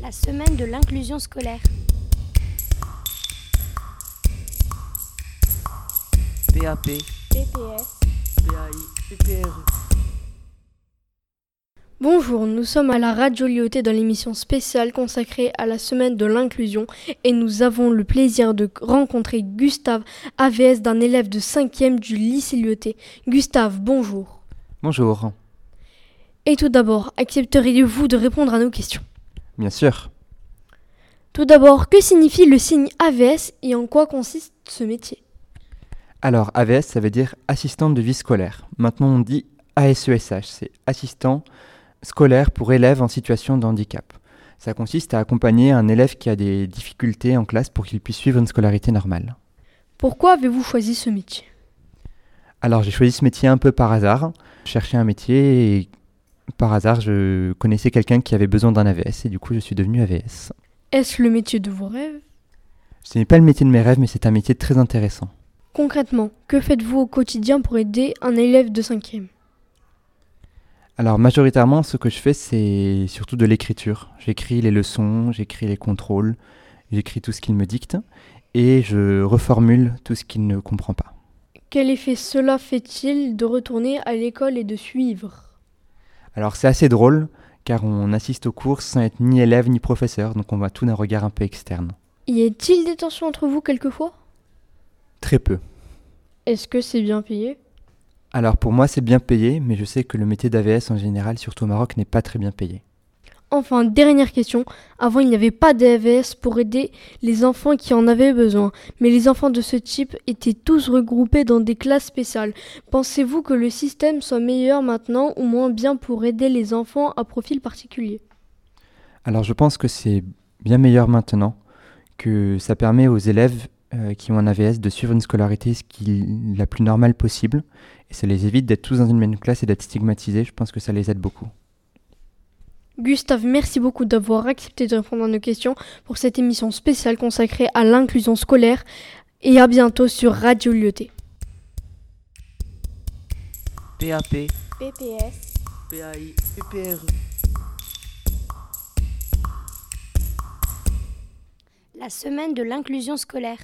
La semaine de l'inclusion scolaire. PAP, PPS. PAI, PPRE. Bonjour, nous sommes à la Radio Lyoté dans l'émission spéciale consacrée à la semaine de l'inclusion et nous avons le plaisir de rencontrer Gustave AVS d'un élève de 5e du lycée Lyoté. Gustave, bonjour. Bonjour. Et tout d'abord, accepteriez-vous de répondre à nos questions? Bien sûr. Tout d'abord, que signifie le signe AVS et en quoi consiste ce métier? Alors, AVS, ça veut dire assistante de vie scolaire. Maintenant, on dit ASESH, c'est assistant scolaire pour élèves en situation de handicap. Ça consiste à accompagner un élève qui a des difficultés en classe pour qu'il puisse suivre une scolarité normale. Pourquoi avez-vous choisi ce métier? Alors, j'ai choisi ce métier un peu par hasard. Je cherchais un métier et par hasard, je connaissais quelqu'un qui avait besoin d'un AVS et du coup, je suis devenu AVS. Est-ce le métier de vos rêves? Ce n'est pas le métier de mes rêves, mais c'est un métier très intéressant. Concrètement, que faites-vous au quotidien pour aider un élève de 5e Alors majoritairement, ce que je fais, c'est surtout de l'écriture. J'écris les leçons, j'écris les contrôles, j'écris tout ce qu'il me dicte et je reformule tout ce qu'il ne comprend pas. Quel effet cela fait-il de retourner à l'école et de suivre? Alors c'est assez drôle car on assiste aux cours sans être ni élève ni professeur, donc on voit tout d'un regard un peu externe. Y a-t-il des tensions entre vous quelquefois? Très peu. Est-ce que c'est bien payé? Alors pour moi, c'est bien payé, mais je sais que le métier d'AVS en général, surtout au Maroc, n'est pas très bien payé. Enfin, dernière question. Avant, il n'y avait pas d'AVS pour aider les enfants qui en avaient besoin, mais les enfants de ce type étaient tous regroupés dans des classes spéciales. Pensez-vous que le système soit meilleur maintenant ou moins bien pour aider les enfants à profil particulier? Alors je pense que c'est bien meilleur maintenant, que ça permet aux élèves euh, qui ont un AVS de suivre une scolarité la plus normale possible, et ça les évite d'être tous dans une même classe et d'être stigmatisés. Je pense que ça les aide beaucoup. Gustave, merci beaucoup d'avoir accepté de répondre à nos questions pour cette émission spéciale consacrée à l'inclusion scolaire et à bientôt sur Radio Lyoté. PAP, PPS. PAI, PPRE. La semaine de l'inclusion scolaire.